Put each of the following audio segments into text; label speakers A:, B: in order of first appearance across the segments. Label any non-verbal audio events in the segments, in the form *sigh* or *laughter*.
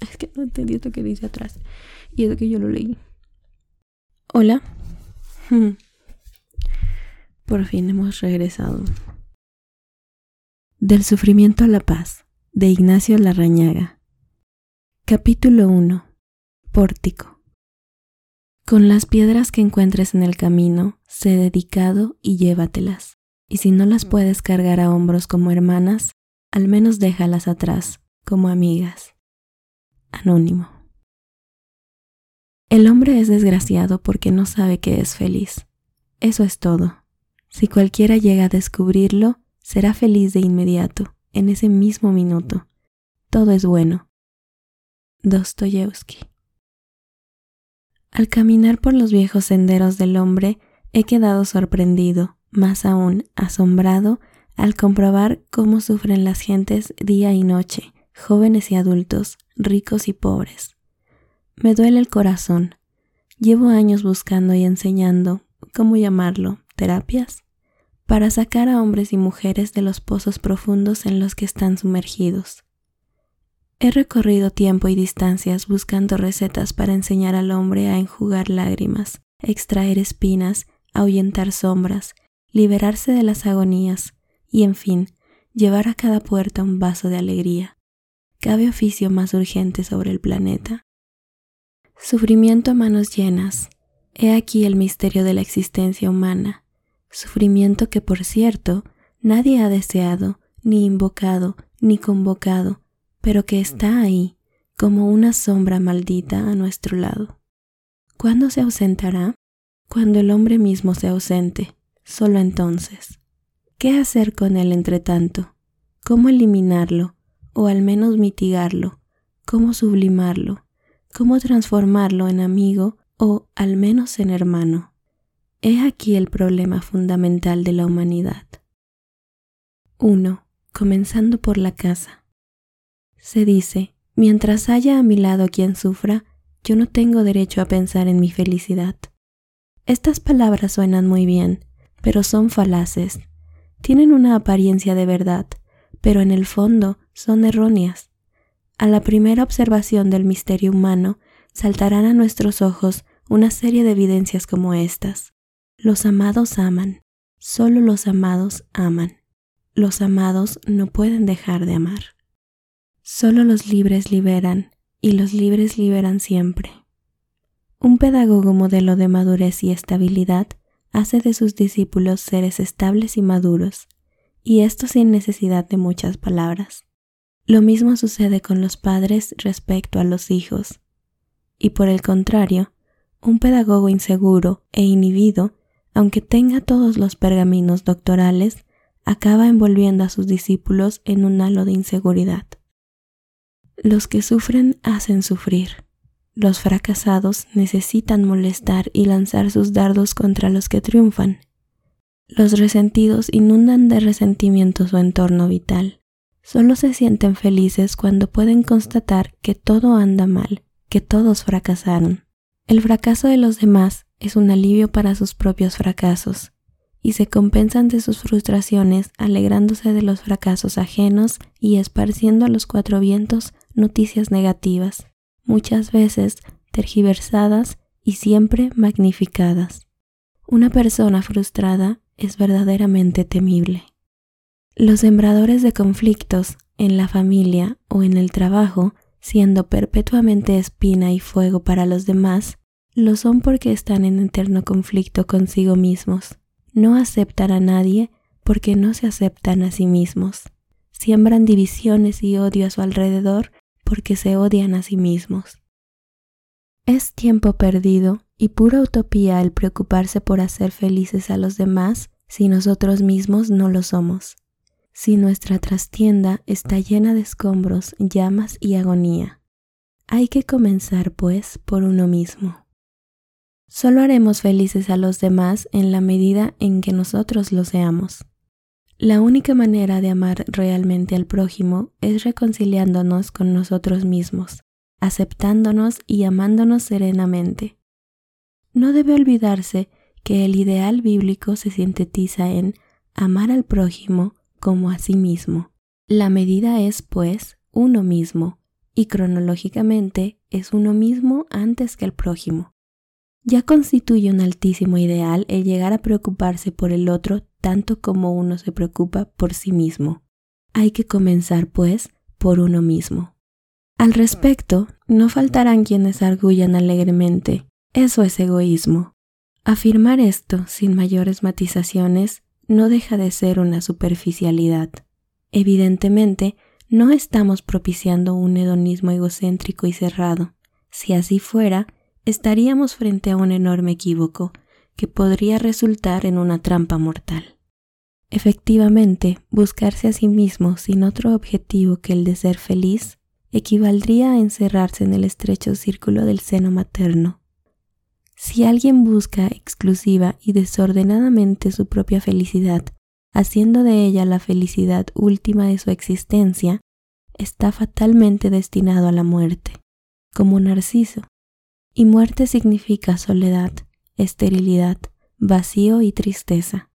A: Es que no entendí esto que dice atrás. Y es que yo lo leí. Hola. Hmm. *laughs* Por fin hemos regresado. Del sufrimiento a la paz, de Ignacio Larrañaga. Capítulo 1. Pórtico. Con las piedras que encuentres en el camino, sé dedicado y llévatelas. Y si no las puedes cargar a hombros como hermanas, al menos déjalas atrás como amigas. Anónimo. El hombre es desgraciado porque no sabe que es feliz. Eso es todo. Si cualquiera llega a descubrirlo, será feliz de inmediato, en ese mismo minuto. Todo es bueno. Dostoyevsky. Al caminar por los viejos senderos del hombre, he quedado sorprendido, más aún asombrado, al comprobar cómo sufren las gentes día y noche, jóvenes y adultos, ricos y pobres. Me duele el corazón. Llevo años buscando y enseñando, ¿cómo llamarlo? ¿Terapias? Para sacar a hombres y mujeres de los pozos profundos en los que están sumergidos. He recorrido tiempo y distancias buscando recetas para enseñar al hombre a enjugar lágrimas, extraer espinas, ahuyentar sombras, liberarse de las agonías y, en fin, llevar a cada puerta un vaso de alegría. ¿Cabe oficio más urgente sobre el planeta? Sufrimiento a manos llenas. He aquí el misterio de la existencia humana. Sufrimiento que, por cierto, nadie ha deseado, ni invocado, ni convocado, pero que está ahí, como una sombra maldita a nuestro lado. ¿Cuándo se ausentará? Cuando el hombre mismo se ausente, solo entonces. ¿Qué hacer con él entre tanto? ¿Cómo eliminarlo? O al menos mitigarlo, cómo sublimarlo, cómo transformarlo en amigo o al menos en hermano. He aquí el problema fundamental de la humanidad. 1. Comenzando por la casa. Se dice, mientras haya a mi lado quien sufra, yo no tengo derecho a pensar en mi felicidad. Estas palabras suenan muy bien, pero son falaces. Tienen una apariencia de verdad, pero en el fondo son erróneas. A la primera observación del misterio humano saltarán a nuestros ojos una serie de evidencias como estas. Los amados aman, solo los amados aman. Los amados no pueden dejar de amar. Solo los libres liberan, y los libres liberan siempre. Un pedagogo modelo de madurez y estabilidad hace de sus discípulos seres estables y maduros, y esto sin necesidad de muchas palabras. Lo mismo sucede con los padres respecto a los hijos. Y por el contrario, un pedagogo inseguro e inhibido, aunque tenga todos los pergaminos doctorales, acaba envolviendo a sus discípulos en un halo de inseguridad. Los que sufren hacen sufrir. Los fracasados necesitan molestar y lanzar sus dardos contra los que triunfan. Los resentidos inundan de resentimiento su entorno vital. Solo se sienten felices cuando pueden constatar que todo anda mal, que todos fracasaron. El fracaso de los demás es un alivio para sus propios fracasos, y se compensan de sus frustraciones alegrándose de los fracasos ajenos y esparciendo a los cuatro vientos noticias negativas, muchas veces tergiversadas y siempre magnificadas. Una persona frustrada es verdaderamente temible. Los sembradores de conflictos en la familia o en el trabajo, siendo perpetuamente espina y fuego para los demás, lo son porque están en eterno conflicto consigo mismos. No aceptan a nadie porque no se aceptan a sí mismos. Siembran divisiones y odio a su alrededor porque se odian a sí mismos. Es tiempo perdido y pura utopía el preocuparse por hacer felices a los demás si nosotros mismos no lo somos si nuestra trastienda está llena de escombros, llamas y agonía. Hay que comenzar, pues, por uno mismo. Solo haremos felices a los demás en la medida en que nosotros lo seamos. La única manera de amar realmente al prójimo es reconciliándonos con nosotros mismos, aceptándonos y amándonos serenamente. No debe olvidarse que el ideal bíblico se sintetiza en amar al prójimo como a sí mismo. La medida es, pues, uno mismo, y cronológicamente es uno mismo antes que el prójimo. Ya constituye un altísimo ideal el llegar a preocuparse por el otro tanto como uno se preocupa por sí mismo. Hay que comenzar, pues, por uno mismo. Al respecto, no faltarán quienes arguyan alegremente, eso es egoísmo. Afirmar esto sin mayores matizaciones no deja de ser una superficialidad. Evidentemente, no estamos propiciando un hedonismo egocéntrico y cerrado. Si así fuera, estaríamos frente a un enorme equívoco que podría resultar en una trampa mortal. Efectivamente, buscarse a sí mismo sin otro objetivo que el de ser feliz equivaldría a encerrarse en el estrecho círculo del seno materno. Si alguien busca exclusiva y desordenadamente su propia felicidad haciendo de ella la felicidad última de su existencia, está fatalmente destinado a la muerte, como Narciso. Y muerte significa soledad, esterilidad, vacío y tristeza.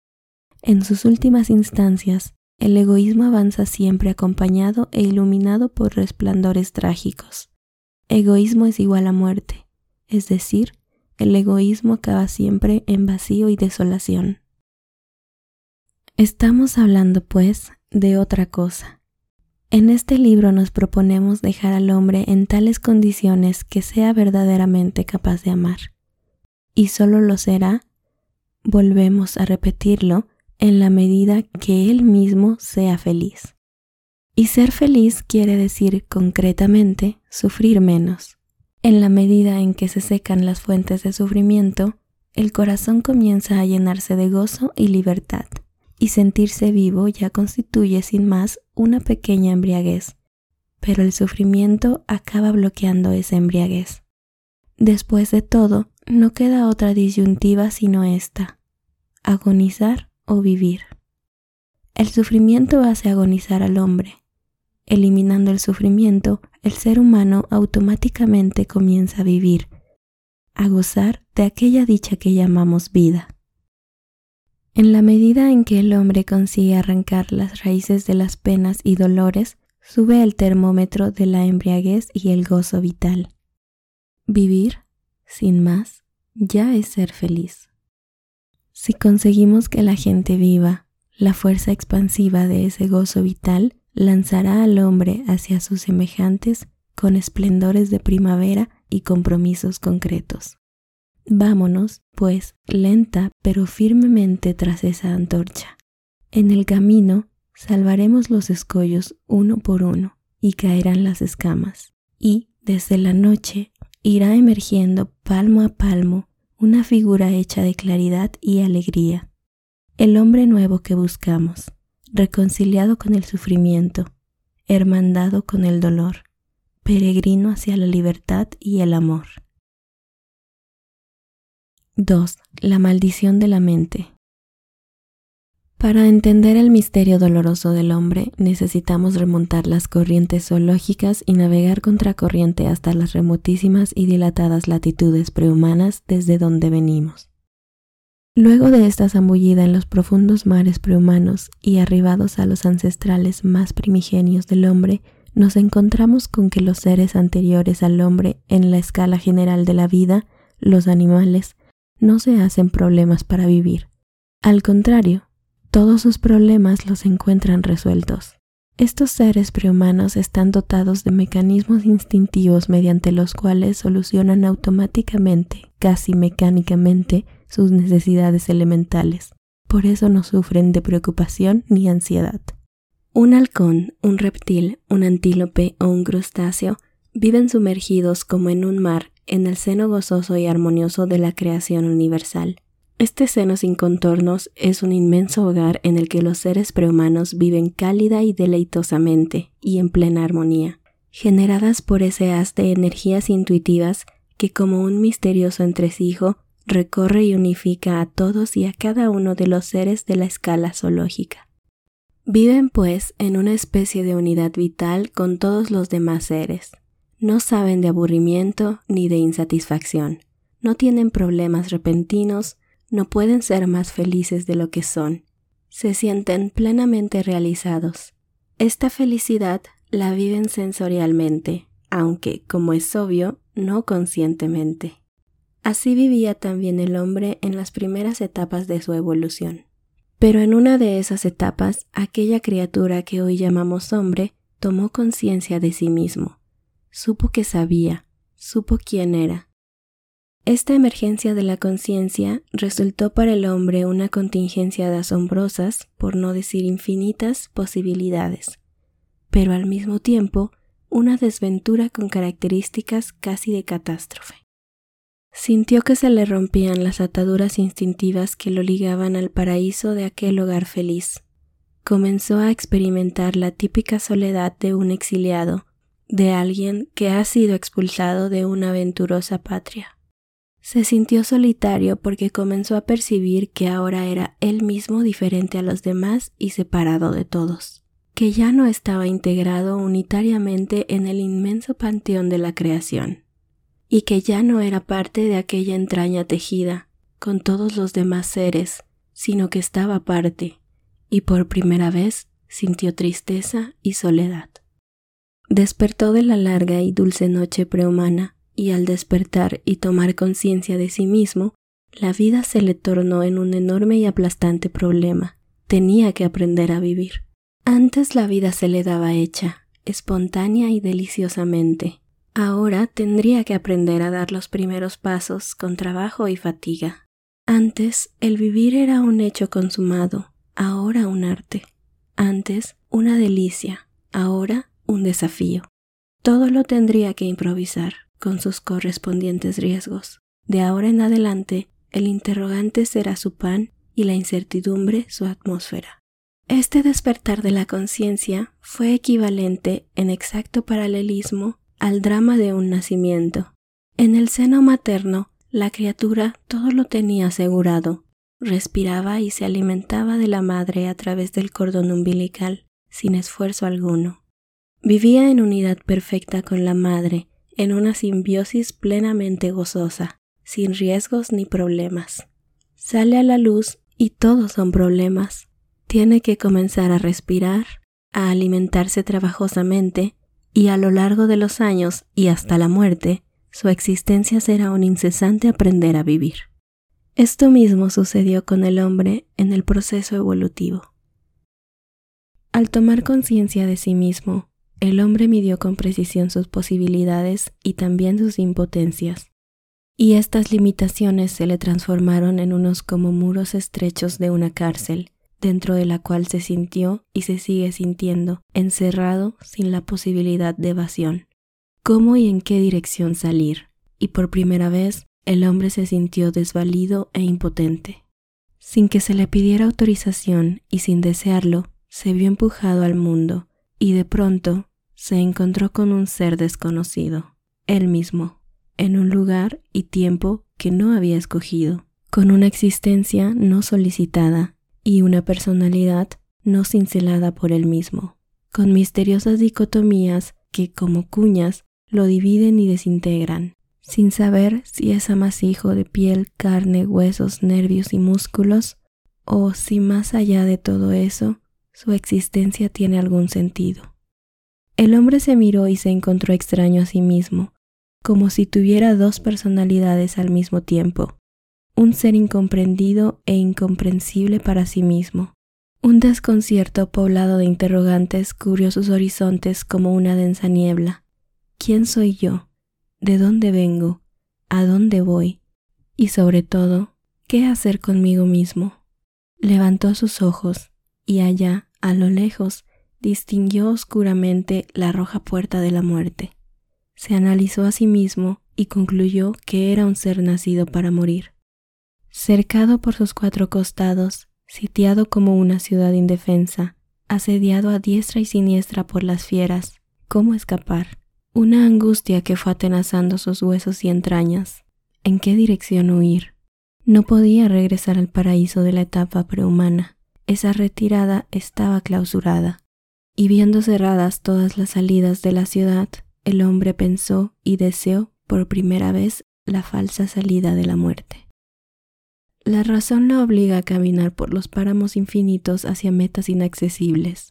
A: En sus últimas instancias, el egoísmo avanza siempre acompañado e iluminado por resplandores trágicos. Egoísmo es igual a muerte, es decir, el egoísmo acaba siempre en vacío y desolación. Estamos hablando, pues, de otra cosa. En este libro nos proponemos dejar al hombre en tales condiciones que sea verdaderamente capaz de amar. Y solo lo será, volvemos a repetirlo, en la medida que él mismo sea feliz. Y ser feliz quiere decir concretamente sufrir menos. En la medida en que se secan las fuentes de sufrimiento, el corazón comienza a llenarse de gozo y libertad y sentirse vivo ya constituye sin más una pequeña embriaguez, pero el sufrimiento acaba bloqueando esa embriaguez. Después de todo, no queda otra disyuntiva sino esta, agonizar o vivir. El sufrimiento hace agonizar al hombre. Eliminando el sufrimiento, el ser humano automáticamente comienza a vivir, a gozar de aquella dicha que llamamos vida. En la medida en que el hombre consigue arrancar las raíces de las penas y dolores, sube el termómetro de la embriaguez y el gozo vital. Vivir, sin más, ya es ser feliz. Si conseguimos que la gente viva, la fuerza expansiva de ese gozo vital lanzará al hombre hacia sus semejantes con esplendores de primavera y compromisos concretos. Vámonos, pues, lenta pero firmemente tras esa antorcha. En el camino salvaremos los escollos uno por uno y caerán las escamas. Y, desde la noche, irá emergiendo palmo a palmo una figura hecha de claridad y alegría. El hombre nuevo que buscamos, reconciliado con el sufrimiento, hermandado con el dolor, peregrino hacia la libertad y el amor. 2. La maldición de la mente. Para entender el misterio doloroso del hombre necesitamos remontar las corrientes zoológicas y navegar contracorriente hasta las remotísimas y dilatadas latitudes prehumanas desde donde venimos. Luego de esta zambullida en los profundos mares prehumanos y arribados a los ancestrales más primigenios del hombre, nos encontramos con que los seres anteriores al hombre en la escala general de la vida, los animales, no se hacen problemas para vivir. Al contrario, todos sus problemas los encuentran resueltos. Estos seres prehumanos están dotados de mecanismos instintivos mediante los cuales solucionan automáticamente, casi mecánicamente, sus necesidades elementales. Por eso no sufren de preocupación ni ansiedad. Un halcón, un reptil, un antílope o un crustáceo viven sumergidos como en un mar en el seno gozoso y armonioso de la creación universal. Este seno sin contornos es un inmenso hogar en el que los seres prehumanos viven cálida y deleitosamente y en plena armonía, generadas por ese haz de energías intuitivas que como un misterioso entresijo recorre y unifica a todos y a cada uno de los seres de la escala zoológica. Viven pues en una especie de unidad vital con todos los demás seres, no saben de aburrimiento ni de insatisfacción, no tienen problemas repentinos, no pueden ser más felices de lo que son, se sienten plenamente realizados. Esta felicidad la viven sensorialmente, aunque, como es obvio, no conscientemente. Así vivía también el hombre en las primeras etapas de su evolución. Pero en una de esas etapas, aquella criatura que hoy llamamos hombre tomó conciencia de sí mismo, supo que sabía, supo quién era. Esta emergencia de la conciencia resultó para el hombre una contingencia de asombrosas, por no decir infinitas, posibilidades, pero al mismo tiempo una desventura con características casi de catástrofe. Sintió que se le rompían las ataduras instintivas que lo ligaban al paraíso de aquel hogar feliz. Comenzó a experimentar la típica soledad de un exiliado, de alguien que ha sido expulsado de una aventurosa patria. Se sintió solitario porque comenzó a percibir que ahora era él mismo diferente a los demás y separado de todos, que ya no estaba integrado unitariamente en el inmenso panteón de la creación y que ya no era parte de aquella entraña tejida con todos los demás seres, sino que estaba aparte, y por primera vez sintió tristeza y soledad. Despertó de la larga y dulce noche prehumana, y al despertar y tomar conciencia de sí mismo, la vida se le tornó en un enorme y aplastante problema. Tenía que aprender a vivir. Antes la vida se le daba hecha, espontánea y deliciosamente, Ahora tendría que aprender a dar los primeros pasos con trabajo y fatiga. Antes el vivir era un hecho consumado, ahora un arte. Antes una delicia, ahora un desafío. Todo lo tendría que improvisar, con sus correspondientes riesgos. De ahora en adelante, el interrogante será su pan y la incertidumbre su atmósfera. Este despertar de la conciencia fue equivalente en exacto paralelismo al drama de un nacimiento. En el seno materno, la criatura todo lo tenía asegurado. Respiraba y se alimentaba de la madre a través del cordón umbilical, sin esfuerzo alguno. Vivía en unidad perfecta con la madre, en una simbiosis plenamente gozosa, sin riesgos ni problemas. Sale a la luz y todos son problemas. Tiene que comenzar a respirar, a alimentarse trabajosamente, y a lo largo de los años y hasta la muerte, su existencia será un incesante aprender a vivir. Esto mismo sucedió con el hombre en el proceso evolutivo. Al tomar conciencia de sí mismo, el hombre midió con precisión sus posibilidades y también sus impotencias, y estas limitaciones se le transformaron en unos como muros estrechos de una cárcel, dentro de la cual se sintió y se sigue sintiendo encerrado sin la posibilidad de evasión. ¿Cómo y en qué dirección salir? Y por primera vez el hombre se sintió desvalido e impotente. Sin que se le pidiera autorización y sin desearlo, se vio empujado al mundo y de pronto se encontró con un ser desconocido, él mismo, en un lugar y tiempo que no había escogido, con una existencia no solicitada y una personalidad no cincelada por él mismo, con misteriosas dicotomías que, como cuñas, lo dividen y desintegran, sin saber si es amasijo de piel, carne, huesos, nervios y músculos, o si más allá de todo eso, su existencia tiene algún sentido. El hombre se miró y se encontró extraño a sí mismo, como si tuviera dos personalidades al mismo tiempo, un ser incomprendido e incomprensible para sí mismo. Un desconcierto poblado de interrogantes cubrió sus horizontes como una densa niebla. ¿Quién soy yo? ¿De dónde vengo? ¿A dónde voy? Y sobre todo, ¿qué hacer conmigo mismo? Levantó sus ojos y allá, a lo lejos, distinguió oscuramente la roja puerta de la muerte. Se analizó a sí mismo y concluyó que era un ser nacido para morir cercado por sus cuatro costados, sitiado como una ciudad indefensa, asediado a diestra y siniestra por las fieras. ¿Cómo escapar? Una angustia que fue atenazando sus huesos y entrañas. ¿En qué dirección huir? No podía regresar al paraíso de la etapa prehumana. Esa retirada estaba clausurada. Y viendo cerradas todas las salidas de la ciudad, el hombre pensó y deseó por primera vez la falsa salida de la muerte. La razón lo obliga a caminar por los páramos infinitos hacia metas inaccesibles.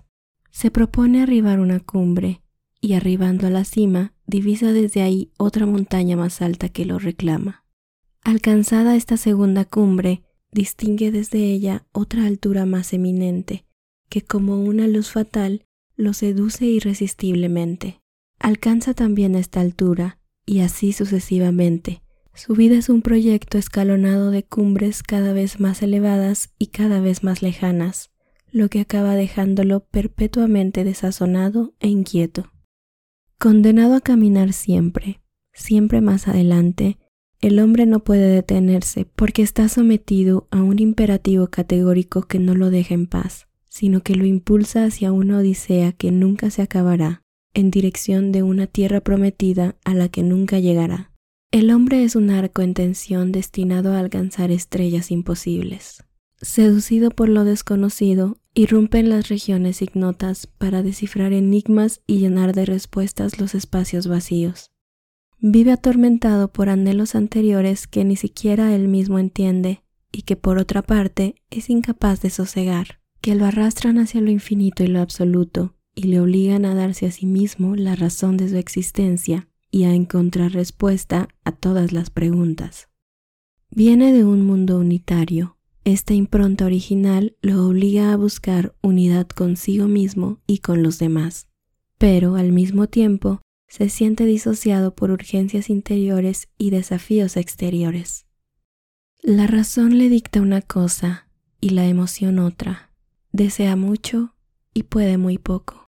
A: Se propone arribar una cumbre y arribando a la cima, divisa desde ahí otra montaña más alta que lo reclama. Alcanzada esta segunda cumbre, distingue desde ella otra altura más eminente, que como una luz fatal lo seduce irresistiblemente. Alcanza también esta altura, y así sucesivamente. Su vida es un proyecto escalonado de cumbres cada vez más elevadas y cada vez más lejanas, lo que acaba dejándolo perpetuamente desazonado e inquieto. Condenado a caminar siempre, siempre más adelante, el hombre no puede detenerse porque está sometido a un imperativo categórico que no lo deja en paz, sino que lo impulsa hacia una odisea que nunca se acabará, en dirección de una tierra prometida a la que nunca llegará. El hombre es un arco en tensión destinado a alcanzar estrellas imposibles. Seducido por lo desconocido, irrumpe en las regiones ignotas para descifrar enigmas y llenar de respuestas los espacios vacíos. Vive atormentado por anhelos anteriores que ni siquiera él mismo entiende y que por otra parte es incapaz de sosegar, que lo arrastran hacia lo infinito y lo absoluto y le obligan a darse a sí mismo la razón de su existencia y a encontrar respuesta a todas las preguntas. Viene de un mundo unitario. Esta impronta original lo obliga a buscar unidad consigo mismo y con los demás, pero al mismo tiempo se siente disociado por urgencias interiores y desafíos exteriores. La razón le dicta una cosa y la emoción otra. Desea mucho y puede muy poco.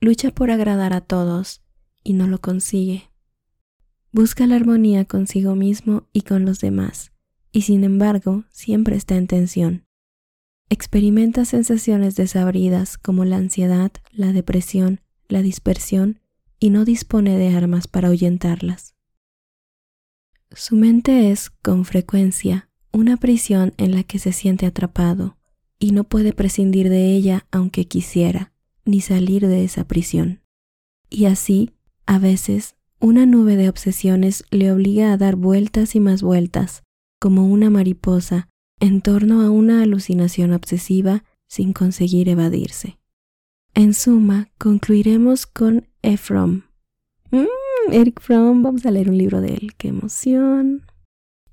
A: Lucha por agradar a todos y no lo consigue. Busca la armonía consigo mismo y con los demás, y sin embargo siempre está en tensión. Experimenta sensaciones desabridas como la ansiedad, la depresión, la dispersión y no dispone de armas para ahuyentarlas. Su mente es, con frecuencia, una prisión en la que se siente atrapado y no puede prescindir de ella aunque quisiera, ni salir de esa prisión. Y así, a veces, una nube de obsesiones le obliga a dar vueltas y más vueltas, como una mariposa, en torno a una alucinación obsesiva sin conseguir evadirse. En suma, concluiremos con Ephraim. Mm, Eric Fromm, vamos a leer un libro de él, qué emoción.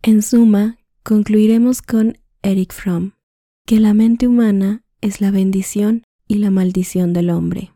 A: En suma, concluiremos con Eric Fromm, que la mente humana es la bendición y la maldición del hombre.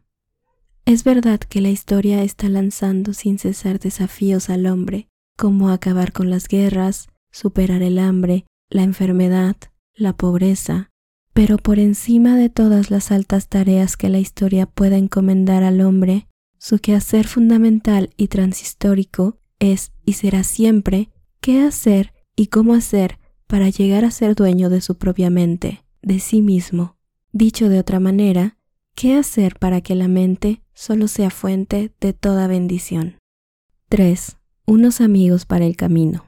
A: Es verdad que la historia está lanzando sin cesar desafíos al hombre, como acabar con las guerras, superar el hambre, la enfermedad, la pobreza, pero por encima de todas las altas tareas que la historia pueda encomendar al hombre, su quehacer fundamental y transhistórico es y será siempre qué hacer y cómo hacer para llegar a ser dueño de su propia mente, de sí mismo. Dicho de otra manera, qué hacer para que la mente solo sea fuente de toda bendición. 3. Unos amigos para el camino.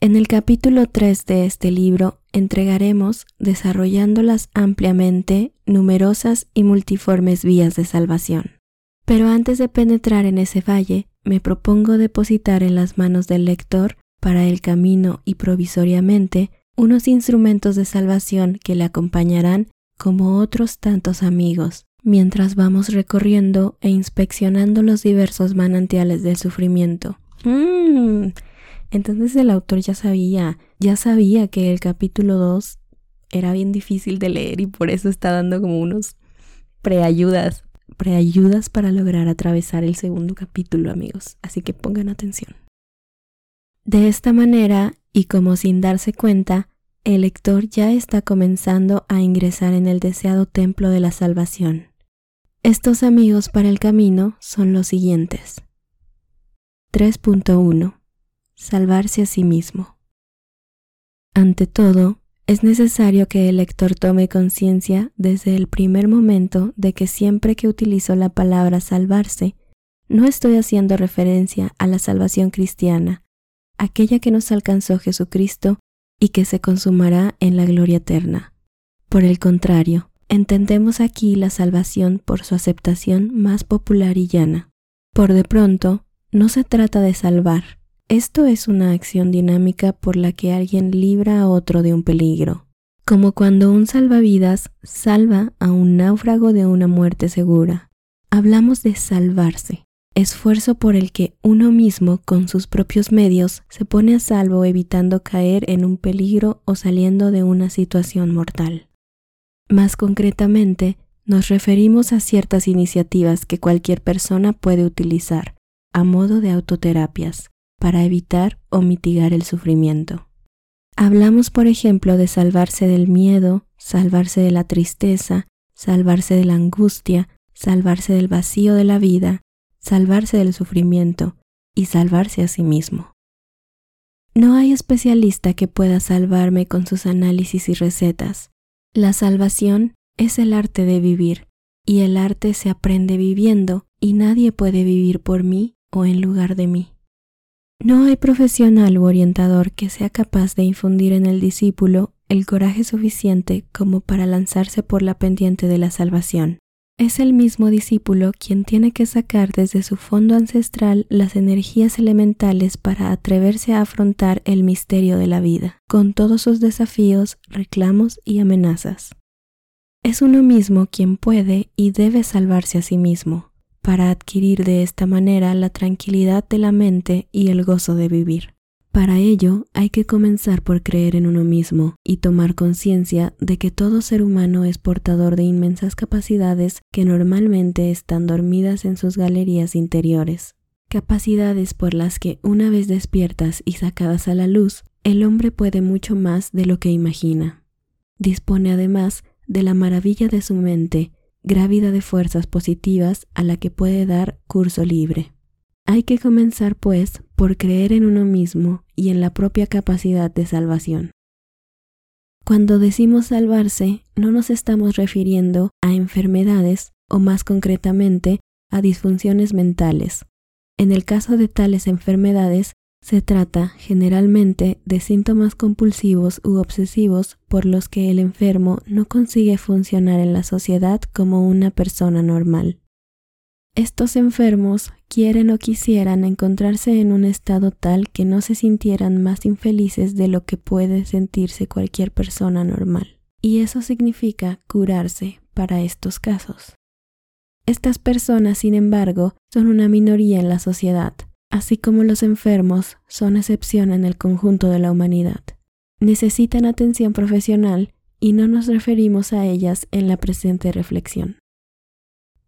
A: En el capítulo 3 de este libro entregaremos, desarrollándolas ampliamente, numerosas y multiformes vías de salvación. Pero antes de penetrar en ese valle, me propongo depositar en las manos del lector, para el camino y provisoriamente, unos instrumentos de salvación que le acompañarán como otros tantos amigos, mientras vamos recorriendo e inspeccionando los diversos manantiales del sufrimiento. Mm, entonces el autor ya sabía, ya sabía que el capítulo 2 era bien difícil de leer y por eso está dando como unos preayudas, preayudas para lograr atravesar el segundo capítulo, amigos. Así que pongan atención. De esta manera, y como sin darse cuenta, el lector ya está comenzando a ingresar en el deseado templo de la salvación. Estos amigos para el camino son los siguientes. 3.1 salvarse a sí mismo. Ante todo, es necesario que el lector tome conciencia desde el primer momento de que siempre que utilizo la palabra salvarse, no estoy haciendo referencia a la salvación cristiana, aquella que nos alcanzó Jesucristo y que se consumará en la gloria eterna. Por el contrario, entendemos aquí la salvación por su aceptación más popular y llana. Por de pronto, no se trata de salvar, esto es una acción dinámica por la que alguien libra a otro de un peligro, como cuando un salvavidas salva a un náufrago de una muerte segura. Hablamos de salvarse, esfuerzo por el que uno mismo con sus propios medios se pone a salvo evitando caer en un peligro o saliendo de una situación mortal. Más concretamente, nos referimos a ciertas iniciativas que cualquier persona puede utilizar a modo de autoterapias para evitar o mitigar el sufrimiento. Hablamos, por ejemplo, de salvarse del miedo, salvarse de la tristeza, salvarse de la angustia, salvarse del vacío de la vida, salvarse del sufrimiento y salvarse a sí mismo. No hay especialista que pueda salvarme con sus análisis y recetas. La salvación es el arte de vivir, y el arte se aprende viviendo, y nadie puede vivir por mí o en lugar de mí. No hay profesional u orientador que sea capaz de infundir en el discípulo el coraje suficiente como para lanzarse por la pendiente de la salvación. Es el mismo discípulo quien tiene que sacar desde su fondo ancestral las energías elementales para atreverse a afrontar el misterio de la vida, con todos sus desafíos, reclamos y amenazas. Es uno mismo quien puede y debe salvarse a sí mismo, para adquirir de esta manera la tranquilidad de la mente y el gozo de vivir. Para ello hay que comenzar por creer en uno mismo y tomar conciencia de que todo ser humano es portador de inmensas capacidades que normalmente están dormidas en sus galerías interiores. Capacidades por las que una vez despiertas y sacadas a la luz, el hombre puede mucho más de lo que imagina. Dispone además de la maravilla de su mente, grávida de fuerzas positivas a la que puede dar curso libre. Hay que comenzar, pues, por creer en uno mismo y en la propia capacidad de salvación. Cuando decimos salvarse, no nos estamos refiriendo a enfermedades o más concretamente a disfunciones mentales. En el caso de tales enfermedades, se trata generalmente de síntomas compulsivos u obsesivos por los que el enfermo no consigue funcionar en la sociedad como una persona normal. Estos enfermos quieren o quisieran encontrarse en un estado tal que no se sintieran más infelices de lo que puede sentirse cualquier persona normal. Y eso significa curarse para estos casos. Estas personas, sin embargo, son una minoría en la sociedad, así como los enfermos son excepción en el conjunto de la humanidad. Necesitan atención profesional y no nos referimos a ellas en la presente reflexión.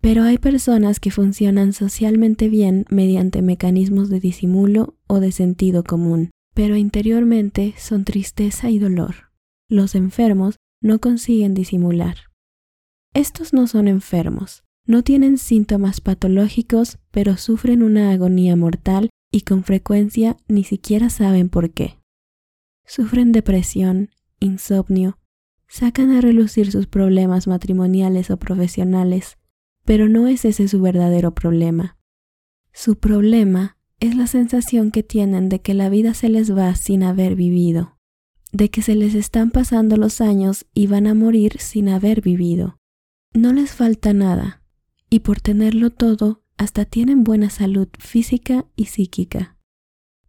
A: Pero hay personas que funcionan socialmente bien mediante mecanismos de disimulo o de sentido común, pero interiormente son tristeza y dolor. Los enfermos no consiguen disimular. Estos no son enfermos, no tienen síntomas patológicos, pero sufren una agonía mortal y con frecuencia ni siquiera saben por qué. Sufren depresión, insomnio, sacan a relucir sus problemas matrimoniales o profesionales, pero no es ese su verdadero problema. Su problema es la sensación que tienen de que la vida se les va sin haber vivido, de que se les están pasando los años y van a morir sin haber vivido. No les falta nada, y por tenerlo todo, hasta tienen buena salud física y psíquica,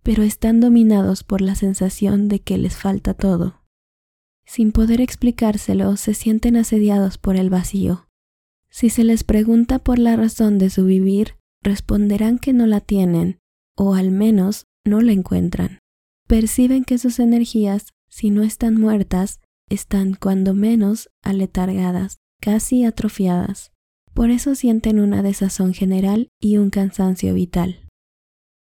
A: pero están dominados por la sensación de que les falta todo. Sin poder explicárselo, se sienten asediados por el vacío, si se les pregunta por la razón de su vivir, responderán que no la tienen, o al menos no la encuentran. Perciben que sus energías, si no están muertas, están cuando menos aletargadas, casi atrofiadas. Por eso sienten una desazón general y un cansancio vital.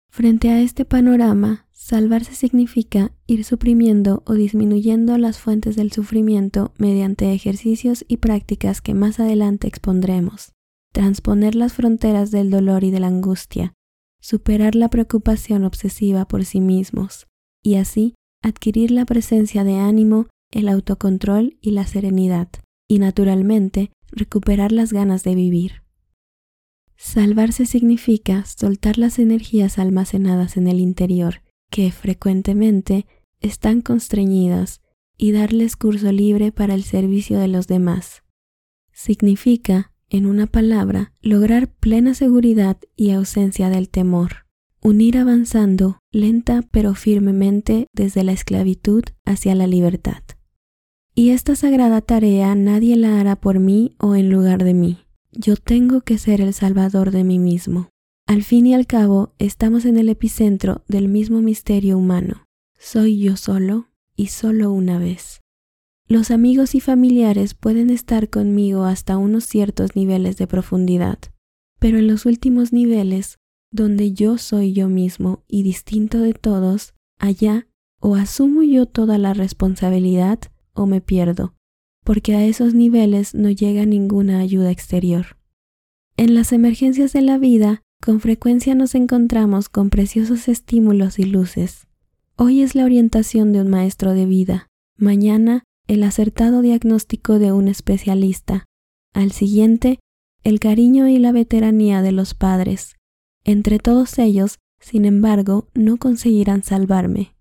A: Frente a este panorama, Salvarse significa ir suprimiendo o disminuyendo las fuentes del sufrimiento mediante ejercicios y prácticas que más adelante expondremos, transponer las fronteras del dolor y de la angustia, superar la preocupación obsesiva por sí mismos, y así adquirir la presencia de ánimo, el autocontrol y la serenidad, y naturalmente recuperar las ganas de vivir. Salvarse significa soltar las energías almacenadas en el interior, que frecuentemente están constreñidas y darles curso libre para el servicio de los demás. Significa, en una palabra, lograr plena seguridad y ausencia del temor, unir avanzando lenta pero firmemente desde la esclavitud hacia la libertad. Y esta sagrada tarea nadie la hará por mí o en lugar de mí. yo tengo que ser el salvador de mí mismo. Al fin y al cabo, estamos en el epicentro del mismo misterio humano. Soy yo solo y solo una vez. Los amigos y familiares pueden estar conmigo hasta unos ciertos niveles de profundidad, pero en los últimos niveles, donde yo soy yo mismo y distinto de todos, allá o asumo yo toda la responsabilidad o me pierdo, porque a esos niveles no llega ninguna ayuda exterior. En las emergencias de la vida, con frecuencia nos encontramos con preciosos estímulos y luces. Hoy es la orientación de un maestro de vida, mañana el acertado diagnóstico de un especialista, al siguiente el cariño y la veteranía de los padres. Entre todos ellos, sin embargo, no conseguirán salvarme.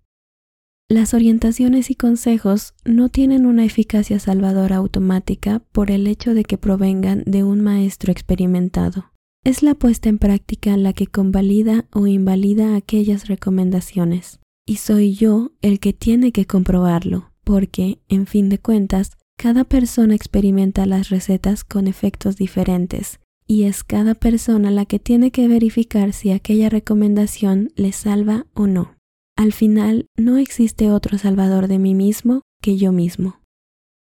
A: Las orientaciones y consejos no tienen una eficacia salvadora automática por el hecho de que provengan de un maestro experimentado. Es la puesta en práctica la que convalida o invalida aquellas recomendaciones. Y soy yo el que tiene que comprobarlo, porque, en fin de cuentas, cada persona experimenta las recetas con efectos diferentes, y es cada persona la que tiene que verificar si aquella recomendación le salva o no. Al final, no existe otro salvador de mí mismo que yo mismo.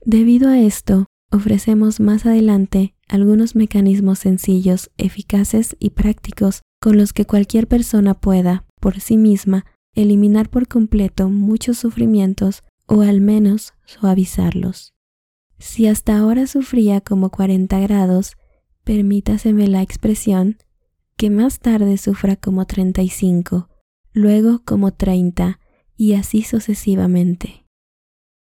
A: Debido a esto, ofrecemos más adelante algunos mecanismos sencillos, eficaces y prácticos con los que cualquier persona pueda, por sí misma, eliminar por completo muchos sufrimientos o al menos suavizarlos. Si hasta ahora sufría como 40 grados, permítaseme la expresión, que más tarde sufra como 35 luego como 30 y así sucesivamente.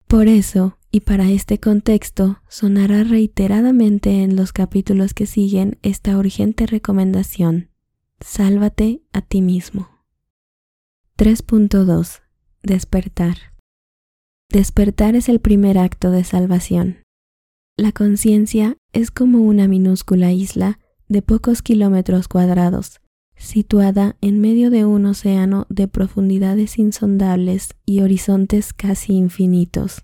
A: Por eso, y para este contexto, sonará reiteradamente en los capítulos que siguen esta urgente recomendación. Sálvate a ti mismo. 3.2. Despertar. Despertar es el primer acto de salvación. La conciencia es como una minúscula isla de pocos kilómetros cuadrados, situada en medio de un océano de profundidades insondables y horizontes casi infinitos.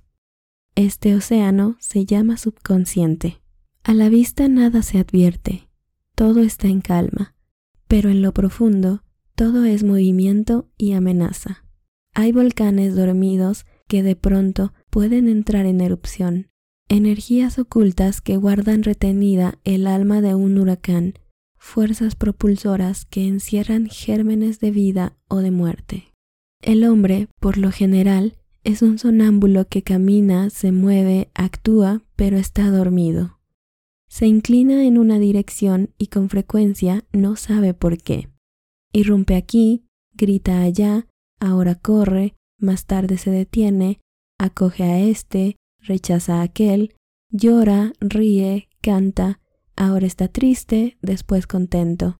A: Este océano se llama subconsciente. A la vista nada se advierte, todo está en calma, pero en lo profundo todo es movimiento y amenaza. Hay volcanes dormidos que de pronto pueden entrar en erupción, energías ocultas que guardan retenida el alma de un huracán fuerzas propulsoras que encierran gérmenes de vida o de muerte. El hombre, por lo general, es un sonámbulo que camina, se mueve, actúa, pero está dormido. Se inclina en una dirección y con frecuencia no sabe por qué. Irrumpe aquí, grita allá, ahora corre, más tarde se detiene, acoge a este, rechaza a aquel, llora, ríe, canta, ahora está triste, después contento.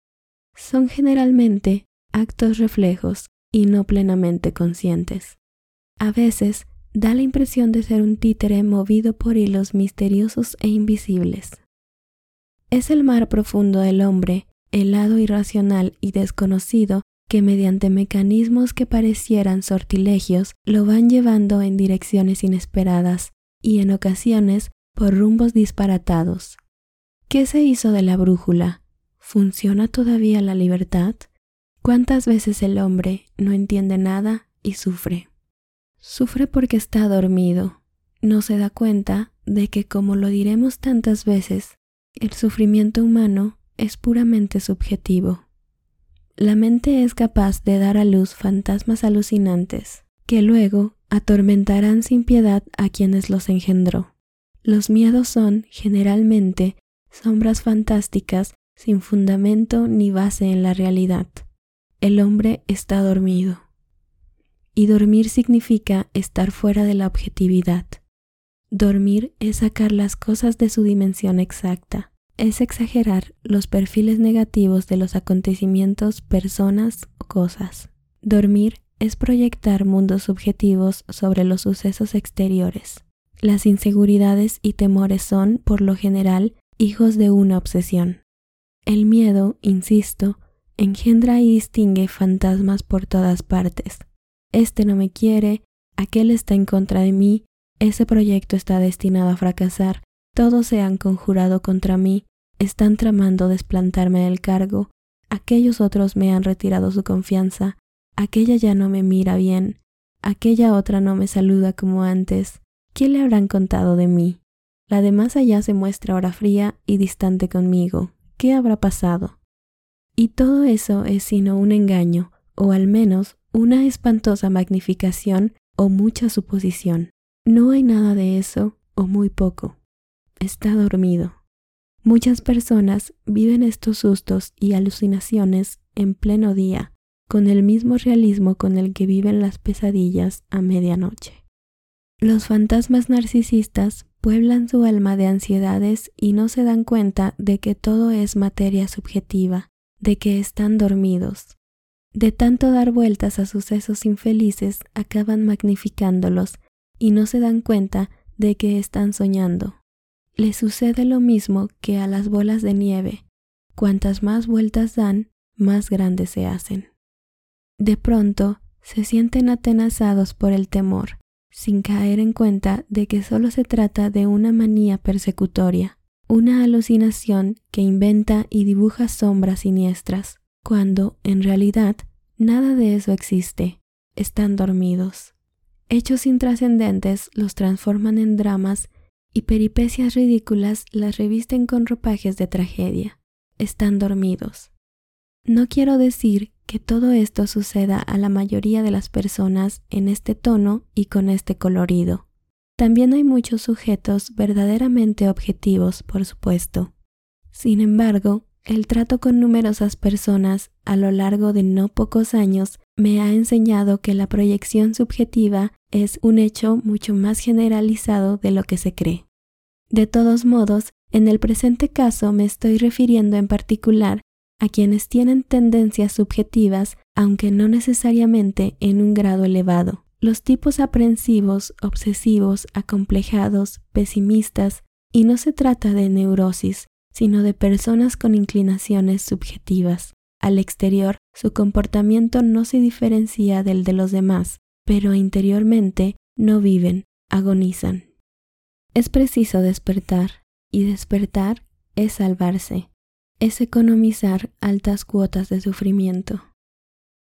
A: Son generalmente actos reflejos y no plenamente conscientes. A veces da la impresión de ser un títere movido por hilos misteriosos e invisibles. Es el mar profundo del hombre, helado irracional y desconocido, que mediante mecanismos que parecieran sortilegios lo van llevando en direcciones inesperadas y en ocasiones por rumbos disparatados. ¿Qué se hizo de la brújula? ¿Funciona todavía la libertad? ¿Cuántas veces el hombre no entiende nada y sufre? Sufre porque está dormido. No se da cuenta de que, como lo diremos tantas veces, el sufrimiento humano es puramente subjetivo. La mente es capaz de dar a luz fantasmas alucinantes, que luego atormentarán sin piedad a quienes los engendró. Los miedos son, generalmente, sombras fantásticas sin fundamento ni base en la realidad. El hombre está dormido. Y dormir significa estar fuera de la objetividad. Dormir es sacar las cosas de su dimensión exacta, es exagerar los perfiles negativos de los acontecimientos, personas o cosas. Dormir es proyectar mundos subjetivos sobre los sucesos exteriores. Las inseguridades y temores son, por lo general, hijos de una obsesión. El miedo, insisto, engendra y distingue fantasmas por todas partes. Este no me quiere, aquel está en contra de mí, ese proyecto está destinado a fracasar, todos se han conjurado contra mí, están tramando desplantarme del cargo, aquellos otros me han retirado su confianza, aquella ya no me mira bien, aquella otra no me saluda como antes, ¿qué le habrán contado de mí? La de más allá se muestra ahora fría y distante conmigo. ¿Qué habrá pasado? Y todo eso es sino un engaño, o al menos una espantosa magnificación o mucha suposición. No hay nada de eso, o muy poco. Está dormido. Muchas personas viven estos sustos y alucinaciones en pleno día, con el mismo realismo con el que viven las pesadillas a medianoche. Los fantasmas narcisistas pueblan su alma de ansiedades y no se dan cuenta de que todo es materia subjetiva, de que están dormidos. De tanto dar vueltas a sucesos infelices acaban magnificándolos y no se dan cuenta de que están soñando. Les sucede lo mismo que a las bolas de nieve. Cuantas más vueltas dan, más grandes se hacen. De pronto, se sienten atenazados por el temor, sin caer en cuenta de que solo se trata de una manía persecutoria, una alucinación que inventa y dibuja sombras siniestras, cuando, en realidad, nada de eso existe. Están dormidos. Hechos intrascendentes los transforman en dramas y peripecias ridículas las revisten con ropajes de tragedia. Están dormidos. No quiero decir que todo esto suceda a la mayoría de las personas en este tono y con este colorido. También hay muchos sujetos verdaderamente objetivos, por supuesto. Sin embargo, el trato con numerosas personas a lo largo de no pocos años me ha enseñado que la proyección subjetiva es un hecho mucho más generalizado de lo que se cree. De todos modos, en el presente caso me estoy refiriendo en particular a quienes tienen tendencias subjetivas, aunque no necesariamente en un grado elevado. Los tipos aprensivos, obsesivos, acomplejados, pesimistas, y no se trata de neurosis, sino de personas con inclinaciones subjetivas. Al exterior, su comportamiento no se diferencia del de los demás, pero interiormente no viven, agonizan. Es preciso despertar, y despertar es salvarse es economizar altas cuotas de sufrimiento.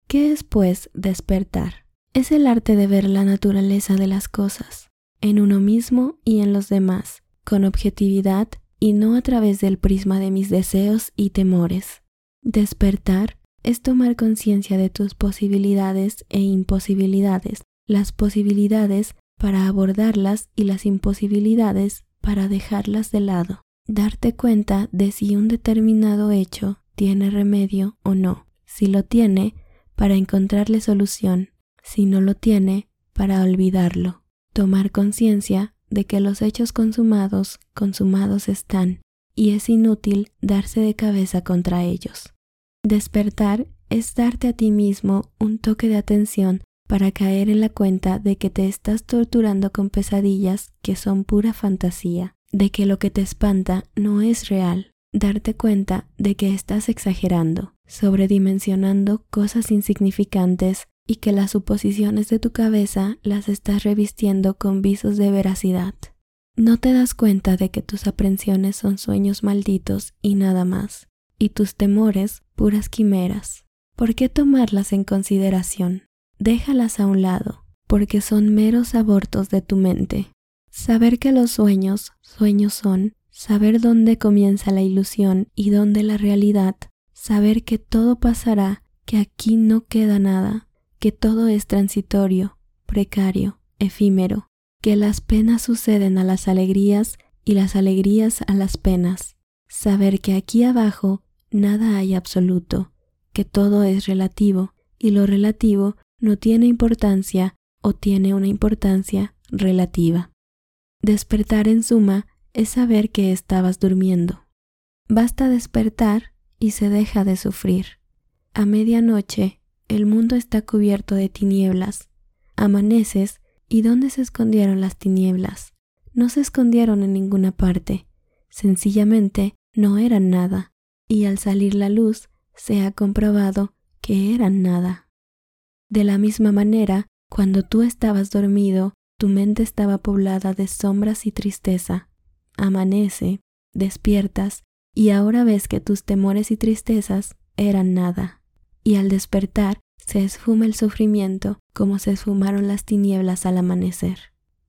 A: ¿Qué es, pues, despertar? Es el arte de ver la naturaleza de las cosas, en uno mismo y en los demás, con objetividad y no a través del prisma de mis deseos y temores. Despertar es tomar conciencia de tus posibilidades e imposibilidades, las posibilidades para abordarlas y las imposibilidades para dejarlas de lado darte cuenta de si un determinado hecho tiene remedio o no. Si lo tiene, para encontrarle solución. Si no lo tiene, para olvidarlo. Tomar conciencia de que los hechos consumados, consumados están, y es inútil darse de cabeza contra ellos. Despertar es darte a ti mismo un toque de atención para caer en la cuenta de que te estás torturando con pesadillas que son pura fantasía de que lo que te espanta no es real, darte cuenta de que estás exagerando, sobredimensionando cosas insignificantes y que las suposiciones de tu cabeza las estás revistiendo con visos de veracidad. No te das cuenta de que tus aprensiones son sueños malditos y nada más, y tus temores puras quimeras. ¿Por qué tomarlas en consideración? Déjalas a un lado, porque son meros abortos de tu mente, Saber que los sueños, sueños son, saber dónde comienza la ilusión y dónde la realidad, saber que todo pasará, que aquí no queda nada, que todo es transitorio, precario, efímero, que las penas suceden a las alegrías y las alegrías a las penas, saber que aquí abajo nada hay absoluto, que todo es relativo y lo relativo no tiene importancia o tiene una importancia relativa. Despertar en suma es saber que estabas durmiendo. Basta despertar y se deja de sufrir. A medianoche el mundo está cubierto de tinieblas. Amaneces y ¿dónde se escondieron las tinieblas? No se escondieron en ninguna parte. Sencillamente no eran nada. Y al salir la luz se ha comprobado que eran nada. De la misma manera, cuando tú estabas dormido, tu mente estaba poblada de sombras y tristeza. Amanece, despiertas y ahora ves que tus temores y tristezas eran nada, y al despertar se esfuma el sufrimiento como se esfumaron las tinieblas al amanecer.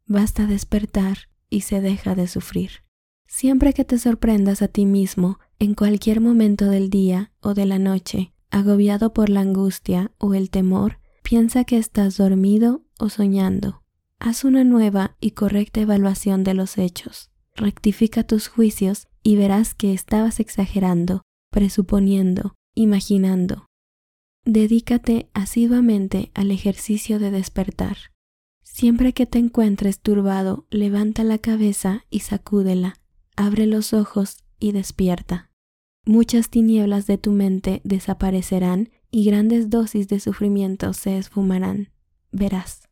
A: Basta despertar y se deja de sufrir. Siempre que te sorprendas a ti mismo, en cualquier momento del día o de la noche, agobiado por la angustia o el temor, piensa que estás dormido o soñando. Haz una nueva y correcta evaluación de los hechos. Rectifica tus juicios y verás que estabas exagerando, presuponiendo, imaginando. Dedícate asiduamente al ejercicio de despertar. Siempre que te encuentres turbado, levanta la cabeza y sacúdela, abre los ojos y despierta. Muchas tinieblas de tu mente desaparecerán y grandes dosis de sufrimiento se esfumarán. Verás.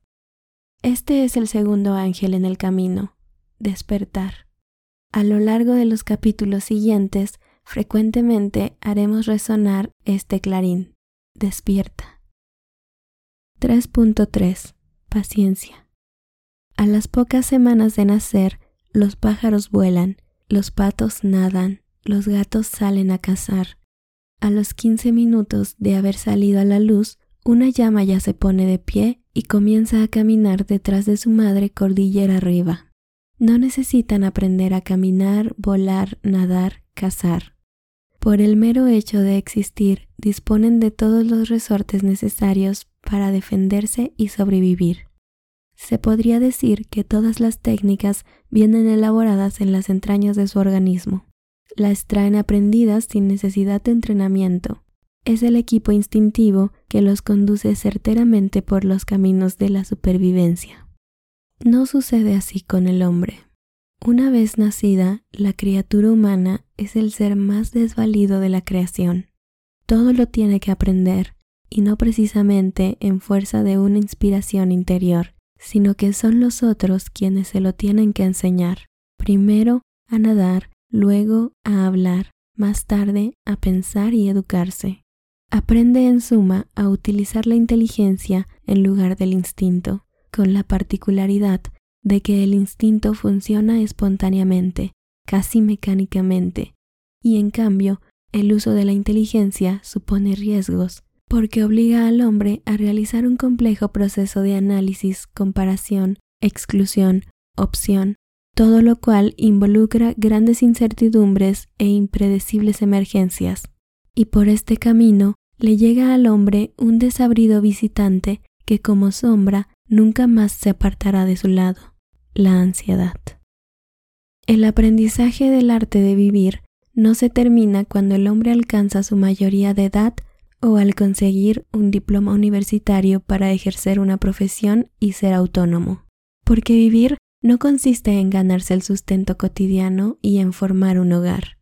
A: Este es el segundo ángel en el camino, despertar. A lo largo de los capítulos siguientes, frecuentemente haremos resonar este clarín. Despierta. 3.3. Paciencia. A las pocas semanas de nacer, los pájaros vuelan, los patos nadan, los gatos salen a cazar. A los 15 minutos de haber salido a la luz, una llama ya se pone de pie y comienza a caminar detrás de su madre cordillera arriba. No necesitan aprender a caminar, volar, nadar, cazar. Por el mero hecho de existir, disponen de todos los resortes necesarios para defenderse y sobrevivir. Se podría decir que todas las técnicas vienen elaboradas en las entrañas de su organismo. Las traen aprendidas sin necesidad de entrenamiento. Es el equipo instintivo que los conduce certeramente por los caminos de la supervivencia. No sucede así con el hombre. Una vez nacida, la criatura humana es el ser más desvalido de la creación. Todo lo tiene que aprender, y no precisamente en fuerza de una inspiración interior, sino que son los otros quienes se lo tienen que enseñar. Primero a nadar, luego a hablar, más tarde a pensar y educarse. Aprende en suma a utilizar la inteligencia en lugar del instinto, con la particularidad de que el instinto funciona espontáneamente, casi mecánicamente, y en cambio el uso de la inteligencia supone riesgos, porque obliga al hombre a realizar un complejo proceso de análisis, comparación, exclusión, opción, todo lo cual involucra grandes incertidumbres e impredecibles emergencias. Y por este camino le llega al hombre un desabrido visitante que como sombra nunca más se apartará de su lado la ansiedad. El aprendizaje del arte de vivir no se termina cuando el hombre alcanza su mayoría de edad o al conseguir un diploma universitario para ejercer una profesión y ser autónomo. Porque vivir no consiste en ganarse el sustento cotidiano y en formar un hogar.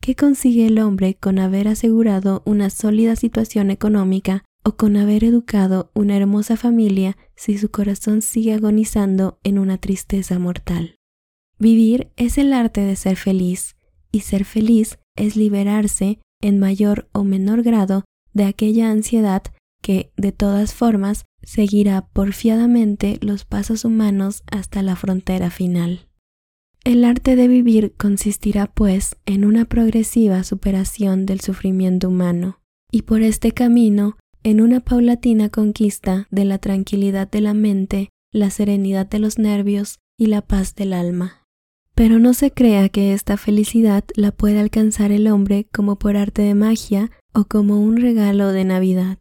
A: ¿Qué consigue el hombre con haber asegurado una sólida situación económica o con haber educado una hermosa familia si su corazón sigue agonizando en una tristeza mortal. Vivir es el arte de ser feliz, y ser feliz es liberarse en mayor o menor grado de aquella ansiedad que, de todas formas, seguirá porfiadamente los pasos humanos hasta la frontera final. El arte de vivir consistirá, pues, en una progresiva superación del sufrimiento humano, y por este camino en una paulatina conquista de la tranquilidad de la mente, la serenidad de los nervios y la paz del alma. Pero no se crea que esta felicidad la puede alcanzar el hombre como por arte de magia o como un regalo de Navidad.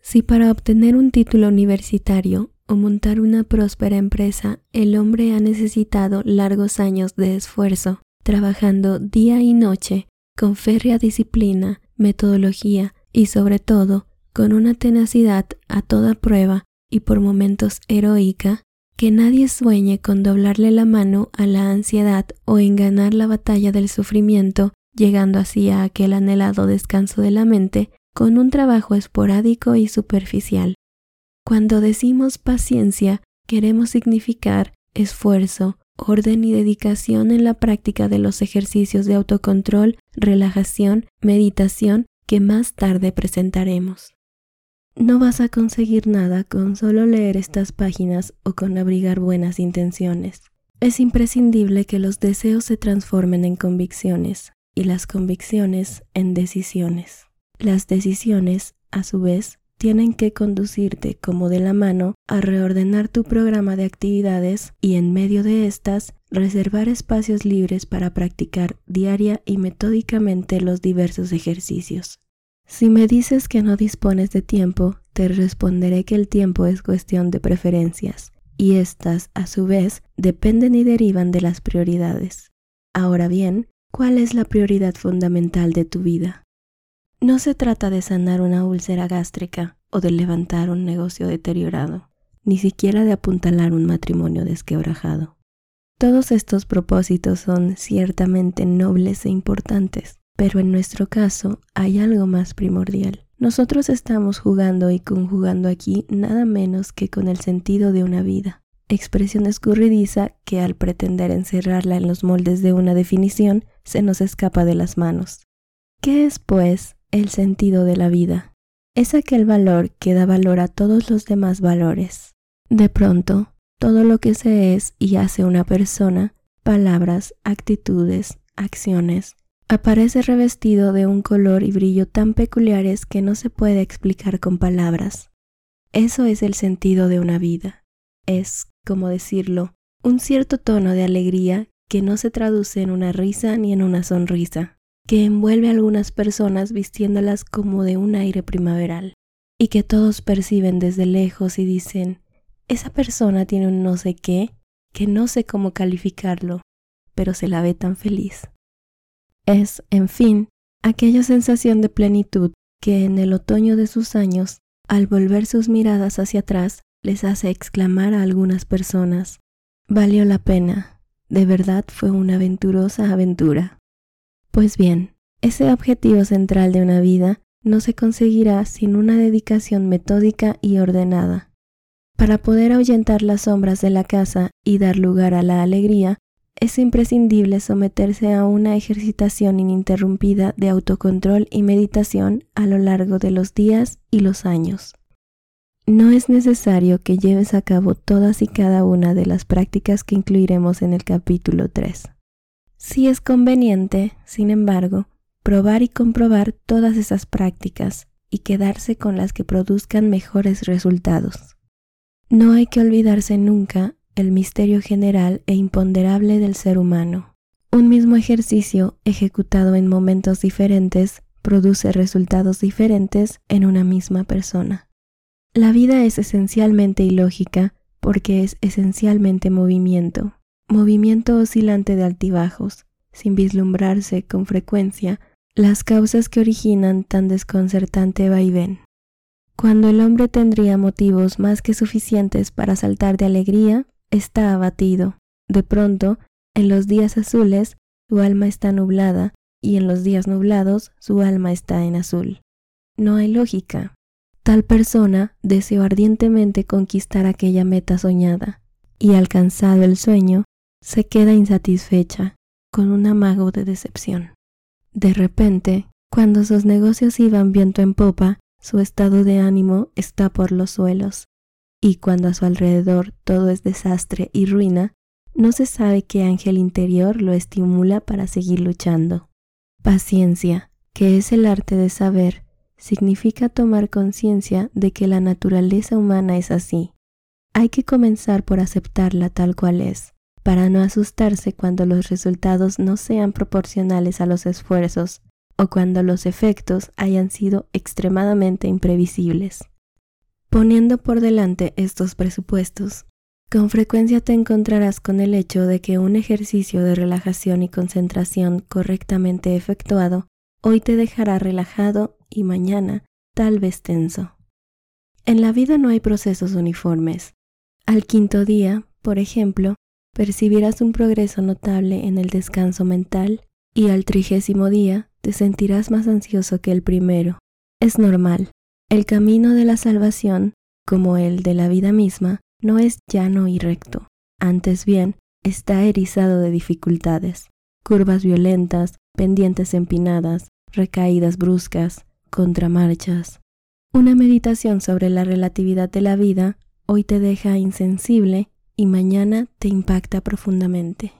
A: Si para obtener un título universitario o montar una próspera empresa el hombre ha necesitado largos años de esfuerzo, trabajando día y noche, con férrea disciplina, metodología y sobre todo con una tenacidad a toda prueba y por momentos heroica, que nadie sueñe con doblarle la mano a la ansiedad o en ganar la batalla del sufrimiento, llegando así a aquel anhelado descanso de la mente con un trabajo esporádico y superficial. Cuando decimos paciencia, queremos significar esfuerzo, orden y dedicación en la práctica de los ejercicios de autocontrol, relajación, meditación que más tarde presentaremos. No vas a conseguir nada con solo leer estas páginas o con abrigar buenas intenciones. Es imprescindible que los deseos se transformen en convicciones, y las convicciones en decisiones. Las decisiones, a su vez, tienen que conducirte como de la mano a reordenar tu programa de actividades y en medio de estas reservar espacios libres para practicar diaria y metódicamente los diversos ejercicios. Si me dices que no dispones de tiempo, te responderé que el tiempo es cuestión de preferencias, y éstas, a su vez, dependen y derivan de las prioridades. Ahora bien, ¿cuál es la prioridad fundamental de tu vida? No se trata de sanar una úlcera gástrica o de levantar un negocio deteriorado, ni siquiera de apuntalar un matrimonio desquebrajado. Todos estos propósitos son ciertamente nobles e importantes, pero en nuestro caso hay algo más primordial. Nosotros estamos jugando y conjugando aquí nada menos que con el sentido de una vida, expresión escurridiza que al pretender encerrarla en los moldes de una definición se nos escapa de las manos. ¿Qué es, pues, el sentido de la vida. Es aquel valor que da valor a todos los demás valores. De pronto, todo lo que se es y hace una persona, palabras, actitudes, acciones, aparece revestido de un color y brillo tan peculiares que no se puede explicar con palabras. Eso es el sentido de una vida. Es, como decirlo, un cierto tono de alegría que no se traduce en una risa ni en una sonrisa, que envuelve a algunas personas vistiéndolas como de un aire primaveral, y que todos perciben desde lejos y dicen, esa persona tiene un no sé qué, que no sé cómo calificarlo, pero se la ve tan feliz. Es, en fin, aquella sensación de plenitud que en el otoño de sus años, al volver sus miradas hacia atrás, les hace exclamar a algunas personas, valió la pena, de verdad fue una aventurosa aventura. Pues bien, ese objetivo central de una vida no se conseguirá sin una dedicación metódica y ordenada. Para poder ahuyentar las sombras de la casa y dar lugar a la alegría, es imprescindible someterse a una ejercitación ininterrumpida de autocontrol y meditación a lo largo de los días y los años. No es necesario que lleves a cabo todas y cada una de las prácticas que incluiremos en el capítulo 3. Sí es conveniente, sin embargo, probar y comprobar todas esas prácticas y quedarse con las que produzcan mejores resultados. No hay que olvidarse nunca el misterio general e imponderable del ser humano. Un mismo ejercicio ejecutado en momentos diferentes produce resultados diferentes en una misma persona. La vida es esencialmente ilógica porque es esencialmente movimiento movimiento oscilante de altibajos, sin vislumbrarse con frecuencia las causas que originan tan desconcertante vaivén. Cuando el hombre tendría motivos más que suficientes para saltar de alegría, está abatido. De pronto, en los días azules, su alma está nublada, y en los días nublados, su alma está en azul. No hay lógica. Tal persona deseó ardientemente conquistar aquella meta soñada, y alcanzado el sueño, se queda insatisfecha, con un amago de decepción. De repente, cuando sus negocios iban viento en popa, su estado de ánimo está por los suelos, y cuando a su alrededor todo es desastre y ruina, no se sabe qué ángel interior lo estimula para seguir luchando. Paciencia, que es el arte de saber, significa tomar conciencia de que la naturaleza humana es así. Hay que comenzar por aceptarla tal cual es, para no asustarse cuando los resultados no sean proporcionales a los esfuerzos o cuando los efectos hayan sido extremadamente imprevisibles. Poniendo por delante estos presupuestos, con frecuencia te encontrarás con el hecho de que un ejercicio de relajación y concentración correctamente efectuado hoy te dejará relajado y mañana tal vez tenso. En la vida no hay procesos uniformes. Al quinto día, por ejemplo, percibirás un progreso notable en el descanso mental y al trigésimo día te sentirás más ansioso que el primero. Es normal. El camino de la salvación, como el de la vida misma, no es llano y recto. Antes bien, está erizado de dificultades, curvas violentas, pendientes empinadas, recaídas bruscas, contramarchas. Una meditación sobre la relatividad de la vida hoy te deja insensible y mañana te impacta profundamente.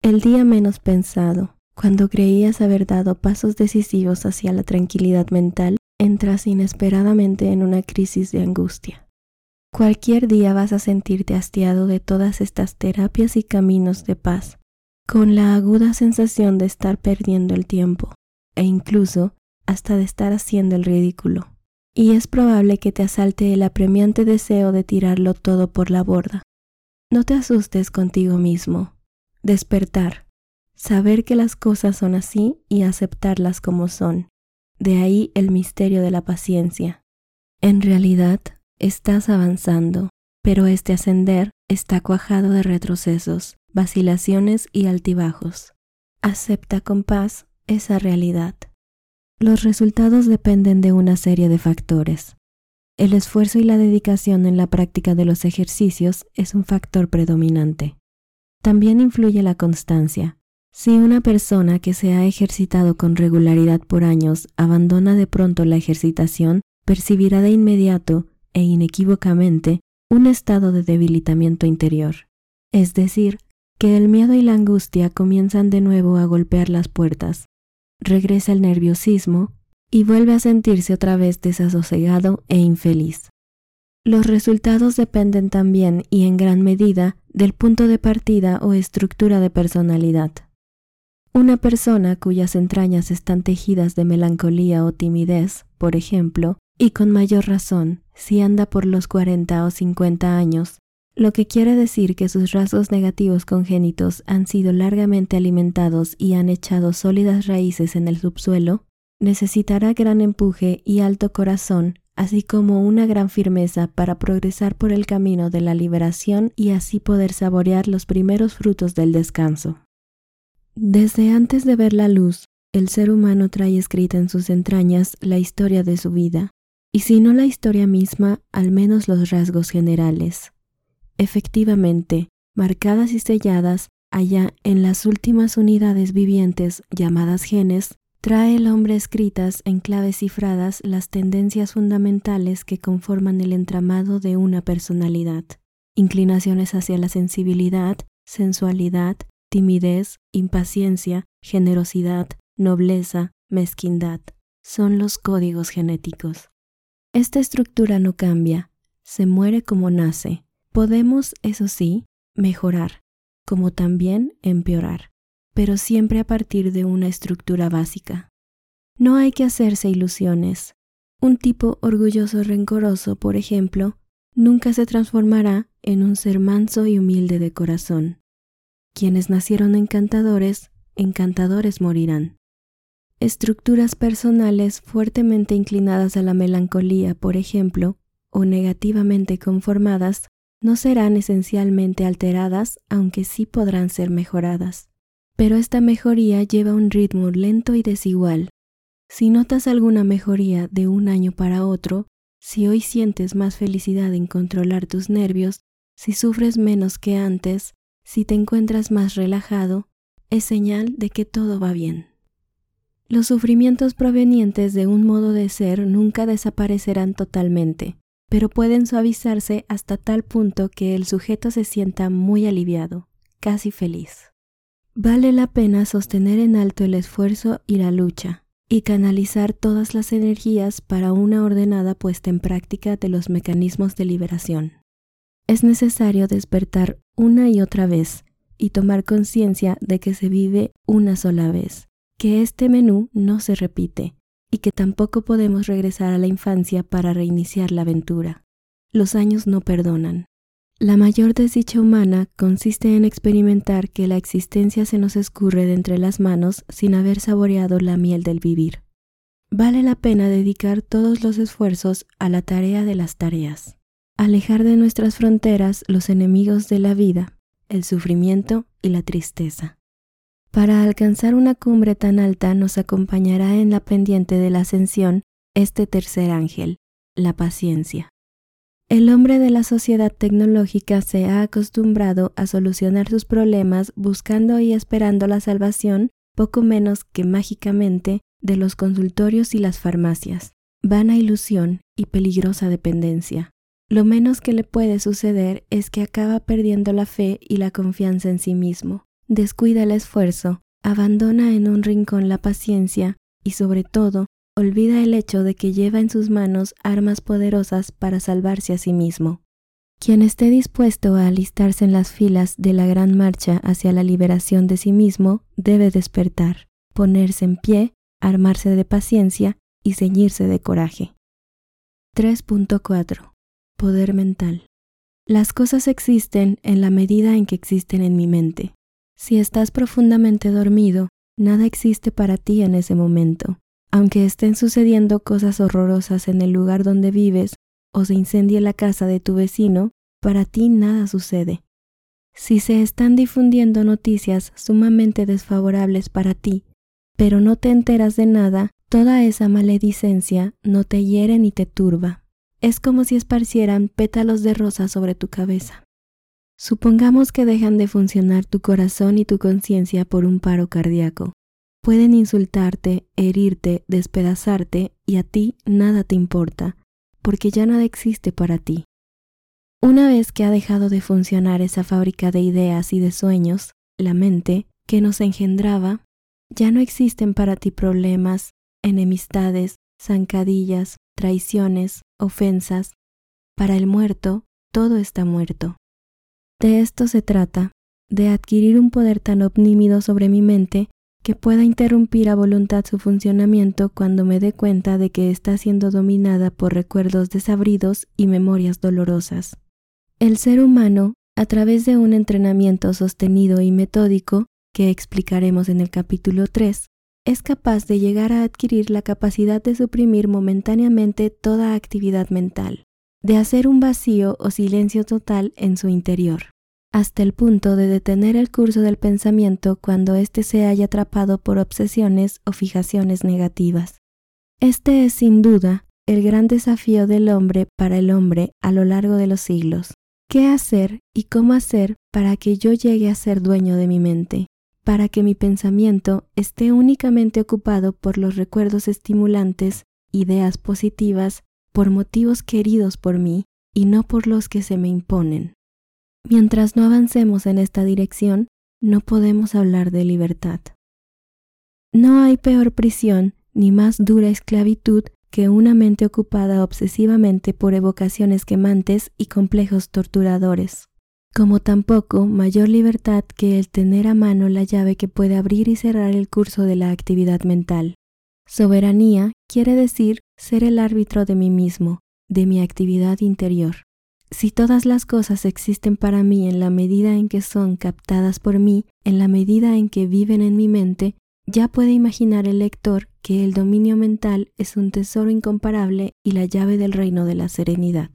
A: El día menos pensado, Cuando creías haber dado pasos decisivos hacia la tranquilidad mental, entras inesperadamente en una crisis de angustia. Cualquier día vas a sentirte hastiado de todas estas terapias y caminos de paz, con la aguda sensación de estar perdiendo el tiempo, e incluso hasta de estar haciendo el ridículo. Y es probable que te asalte el apremiante deseo de tirarlo todo por la borda. No te asustes contigo mismo. Despertar. Saber que las cosas son así y aceptarlas como son. De ahí el misterio de la paciencia. En realidad, estás avanzando, pero este ascender está cuajado de retrocesos, vacilaciones y altibajos. Acepta con paz esa realidad. Los resultados dependen de una serie de factores. El esfuerzo y la dedicación en la práctica de los ejercicios es un factor predominante. También influye la constancia. Si una persona que se ha ejercitado con regularidad por años abandona de pronto la ejercitación, percibirá de inmediato e inequívocamente un estado de debilitamiento interior. Es decir, que el miedo y la angustia comienzan de nuevo a golpear las puertas. Regresa el nerviosismo y vuelve a sentirse otra vez desasosegado e infeliz. Los resultados dependen también y en gran medida del punto de partida o estructura de personalidad. Una persona cuyas entrañas están tejidas de melancolía o timidez, por ejemplo, y con mayor razón, si anda por los 40 o 50 años, lo que quiere decir que sus rasgos negativos congénitos han sido largamente alimentados y han echado sólidas raíces en el subsuelo, necesitará gran empuje y alto corazón, así como una gran firmeza para progresar por el camino de la liberación y así poder saborear los primeros frutos del descanso. Desde antes de ver la luz, el ser humano trae escrita en sus entrañas la historia de su vida, y si no la historia misma, al menos los rasgos generales. Efectivamente, marcadas y selladas allá en las últimas unidades vivientes llamadas genes, trae el hombre escritas en claves cifradas las tendencias fundamentales que conforman el entramado de una personalidad, inclinaciones hacia la sensibilidad, sensualidad, timidez, impaciencia, generosidad, nobleza, mezquindad. Son los códigos genéticos. Esta estructura no cambia, se muere como nace, Podemos, eso sí, mejorar, como también empeorar, pero siempre a partir de una estructura básica. No hay que hacerse ilusiones. Un tipo orgulloso rencoroso, por ejemplo, nunca se transformará en un ser manso y humilde de corazón. Quienes nacieron encantadores, encantadores morirán. Estructuras personales fuertemente inclinadas a la melancolía, por ejemplo, o negativamente conformadas, no serán esencialmente alteradas, aunque sí podrán ser mejoradas. Pero esta mejoría lleva un ritmo lento y desigual. Si notas alguna mejoría de un año para otro, si hoy sientes más felicidad en controlar tus nervios, si sufres menos que antes, si te encuentras más relajado, es señal de que todo va bien. Los sufrimientos provenientes de un modo de ser nunca desaparecerán totalmente pero pueden suavizarse hasta tal punto que el sujeto se sienta muy aliviado, casi feliz. Vale la pena sostener en alto el esfuerzo y la lucha, y canalizar todas las energías para una ordenada puesta en práctica de los mecanismos de liberación. Es necesario despertar una y otra vez y tomar conciencia de que se vive una sola vez, que este menú no se repite, y que tampoco podemos regresar a la infancia para reiniciar la aventura. Los años no perdonan. La mayor desdicha humana consiste en experimentar que la existencia se nos escurre de entre las manos sin haber saboreado la miel del vivir. Vale la pena dedicar todos los esfuerzos a la tarea de las tareas, alejar de nuestras fronteras los enemigos de la vida, el sufrimiento y la tristeza. Para alcanzar una cumbre tan alta nos acompañará en la pendiente de la ascensión este tercer ángel, la paciencia. El hombre de la sociedad tecnológica se ha acostumbrado a solucionar sus problemas buscando y esperando la salvación, poco menos que mágicamente, de los consultorios y las farmacias. Vana ilusión y peligrosa dependencia. Lo menos que le puede suceder es que acaba perdiendo la fe y la confianza en sí mismo descuida el esfuerzo abandona en un rincón la paciencia y sobre todo olvida el hecho de que lleva en sus manos armas poderosas para salvarse a sí mismo. Quien esté dispuesto a alistarse en las filas de la gran marcha hacia la liberación de sí mismo debe despertar, ponerse en pie, armarse de paciencia y ceñirse de coraje. 3.4. Poder mental. Las cosas existen en la medida en que existen en mi mente. Si estás profundamente dormido, nada existe para ti en ese momento. Aunque estén sucediendo cosas horrorosas en el lugar donde vives o se incendie la casa de tu vecino, para ti nada sucede. Si se están difundiendo noticias sumamente desfavorables para ti, pero no te enteras de nada, toda esa maledicencia no te hiere ni te turba. Es como si esparcieran pétalos de rosa sobre tu cabeza. Supongamos que dejan de funcionar tu corazón y tu conciencia por un paro cardíaco. Pueden insultarte, herirte, despedazarte y a ti nada te importa, porque ya nada existe para ti. Una vez que ha dejado de funcionar esa fábrica de ideas y de sueños, la mente, que nos engendraba, ya no existen para ti problemas, enemistades, zancadillas, traiciones, ofensas. Para el muerto, todo está muerto. De esto se trata, de adquirir un poder tan omnímido sobre mi mente que pueda interrumpir a voluntad su funcionamiento cuando me dé cuenta de que está siendo dominada por recuerdos desabridos y memorias dolorosas. El ser humano, a través de un entrenamiento sostenido y metódico, que explicaremos en el capítulo 3, es capaz de llegar a adquirir la capacidad de suprimir momentáneamente toda actividad mental, de hacer un vacío o silencio total en su interior hasta el punto de detener el curso del pensamiento cuando éste se haya atrapado por obsesiones o fijaciones negativas. Este es sin duda el gran desafío del hombre para el hombre a lo largo de los siglos. ¿Qué hacer y cómo hacer para que yo llegue a ser dueño de mi mente? Para que mi pensamiento esté únicamente ocupado por los recuerdos estimulantes, ideas positivas, por motivos queridos por mí y no por los que se me imponen. Mientras no avancemos en esta dirección, no podemos hablar de libertad. No hay peor prisión ni más dura esclavitud que una mente ocupada obsesivamente por evocaciones quemantes y complejos torturadores, como tampoco mayor libertad que el tener a mano la llave que puede abrir y cerrar el curso de la actividad mental. Soberanía quiere decir ser el árbitro de mí mismo, de mi actividad interior. Si todas las cosas existen para mí en la medida en que son captadas por mí, en la medida en que viven en mi mente, ya puede imaginar el lector que el dominio mental es un tesoro incomparable y la llave del reino de la serenidad.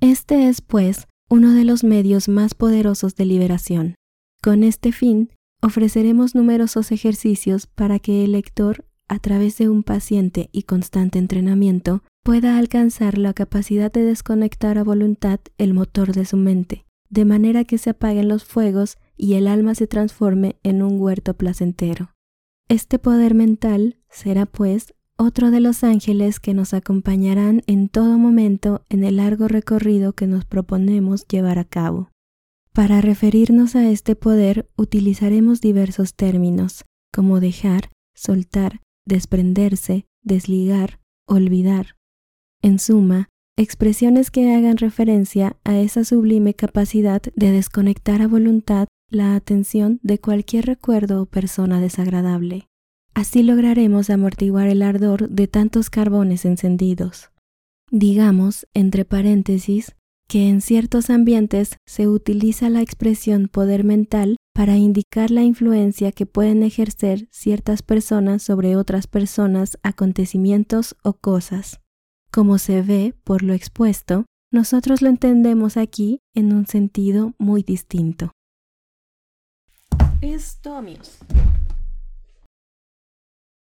A: Este es, pues, uno de los medios más poderosos de liberación. Con este fin, ofreceremos numerosos ejercicios para que el lector, a través de un paciente y constante entrenamiento, pueda alcanzar la capacidad de desconectar a voluntad el motor de su mente, de manera que se apaguen los fuegos y el alma se transforme en un huerto placentero. Este poder mental será, pues, otro de los ángeles que nos acompañarán en todo momento en el largo recorrido que nos proponemos llevar a cabo. Para referirnos a este poder utilizaremos diversos términos, como dejar, soltar, desprenderse, desligar, olvidar, en suma, expresiones que hagan referencia a esa sublime capacidad de desconectar a voluntad la atención de cualquier recuerdo o persona desagradable. Así lograremos amortiguar el ardor de tantos carbones encendidos. Digamos, entre paréntesis, que en ciertos ambientes se utiliza la expresión poder mental para indicar la influencia que pueden ejercer ciertas personas sobre otras personas, acontecimientos o cosas. Como se ve por lo expuesto, nosotros lo entendemos aquí en un sentido muy distinto.
B: Esto, amigos,